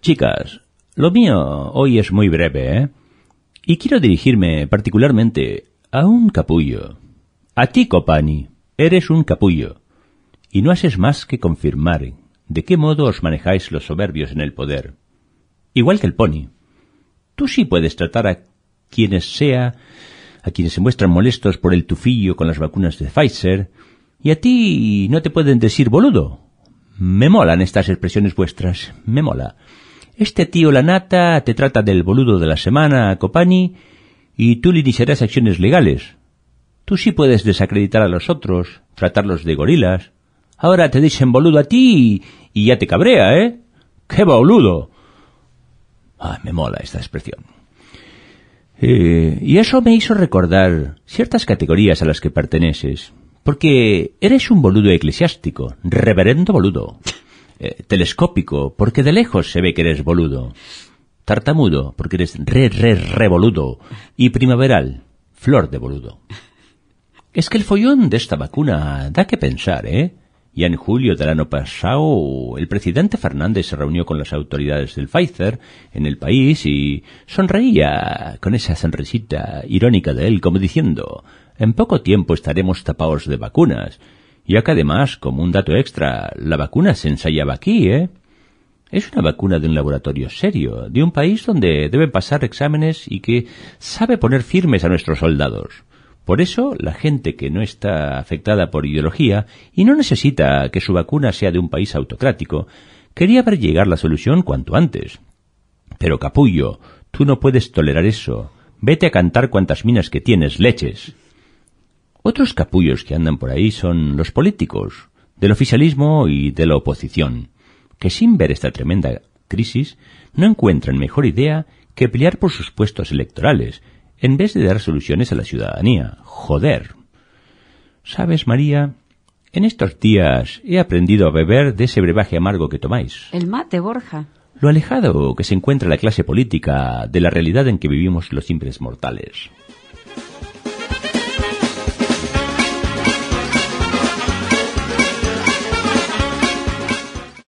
Chicas, lo mío hoy es muy breve, ¿eh? Y quiero dirigirme particularmente a un capullo. A ti, Copani, eres un capullo. Y no haces más que confirmar de qué modo os manejáis los soberbios en el poder. Igual que el pony. Tú sí puedes tratar a quienes sea, a quienes se muestran molestos por el tufillo con las vacunas de Pfizer, y a ti no te pueden decir boludo. Me molan estas expresiones vuestras, me mola. Este tío la nata te trata del boludo de la semana, Copani, y tú le iniciarás acciones legales. Tú sí puedes desacreditar a los otros, tratarlos de gorilas. Ahora te dicen boludo a ti y, ya te cabrea, ¿eh? ¡Qué boludo! Ah, me mola esta expresión. Eh, y eso me hizo recordar ciertas categorías a las que perteneces. Porque eres un boludo eclesiástico, reverendo boludo. Eh, telescópico, porque de lejos se ve que eres boludo. Tartamudo, porque eres re, re, re boludo. Y primaveral, flor de boludo. Es que el follón de esta vacuna da que pensar, ¿eh? Ya en julio del año pasado, el presidente Fernández se reunió con las autoridades del Pfizer en el país y sonreía con esa sonrisita irónica de él, como diciendo, en poco tiempo estaremos tapados de vacunas. Y acá además, como un dato extra, la vacuna se ensayaba aquí, ¿eh? Es una vacuna de un laboratorio serio, de un país donde deben pasar exámenes y que sabe poner firmes a nuestros soldados. Por eso, la gente que no está afectada por ideología y no necesita que su vacuna sea de un país autocrático, quería ver llegar la solución cuanto antes. Pero capullo, tú no puedes tolerar eso. Vete a cantar cuantas minas que tienes, leches. Otros capullos que andan por ahí son los políticos, del oficialismo y de la oposición, que sin ver esta tremenda crisis no encuentran mejor idea que pelear por sus puestos electorales en vez de dar soluciones a la ciudadanía. Joder. ¿Sabes, María? En estos días he aprendido a beber de ese brebaje amargo que tomáis. El mate, Borja. Lo alejado que se encuentra la clase política de la realidad en que vivimos los simples mortales.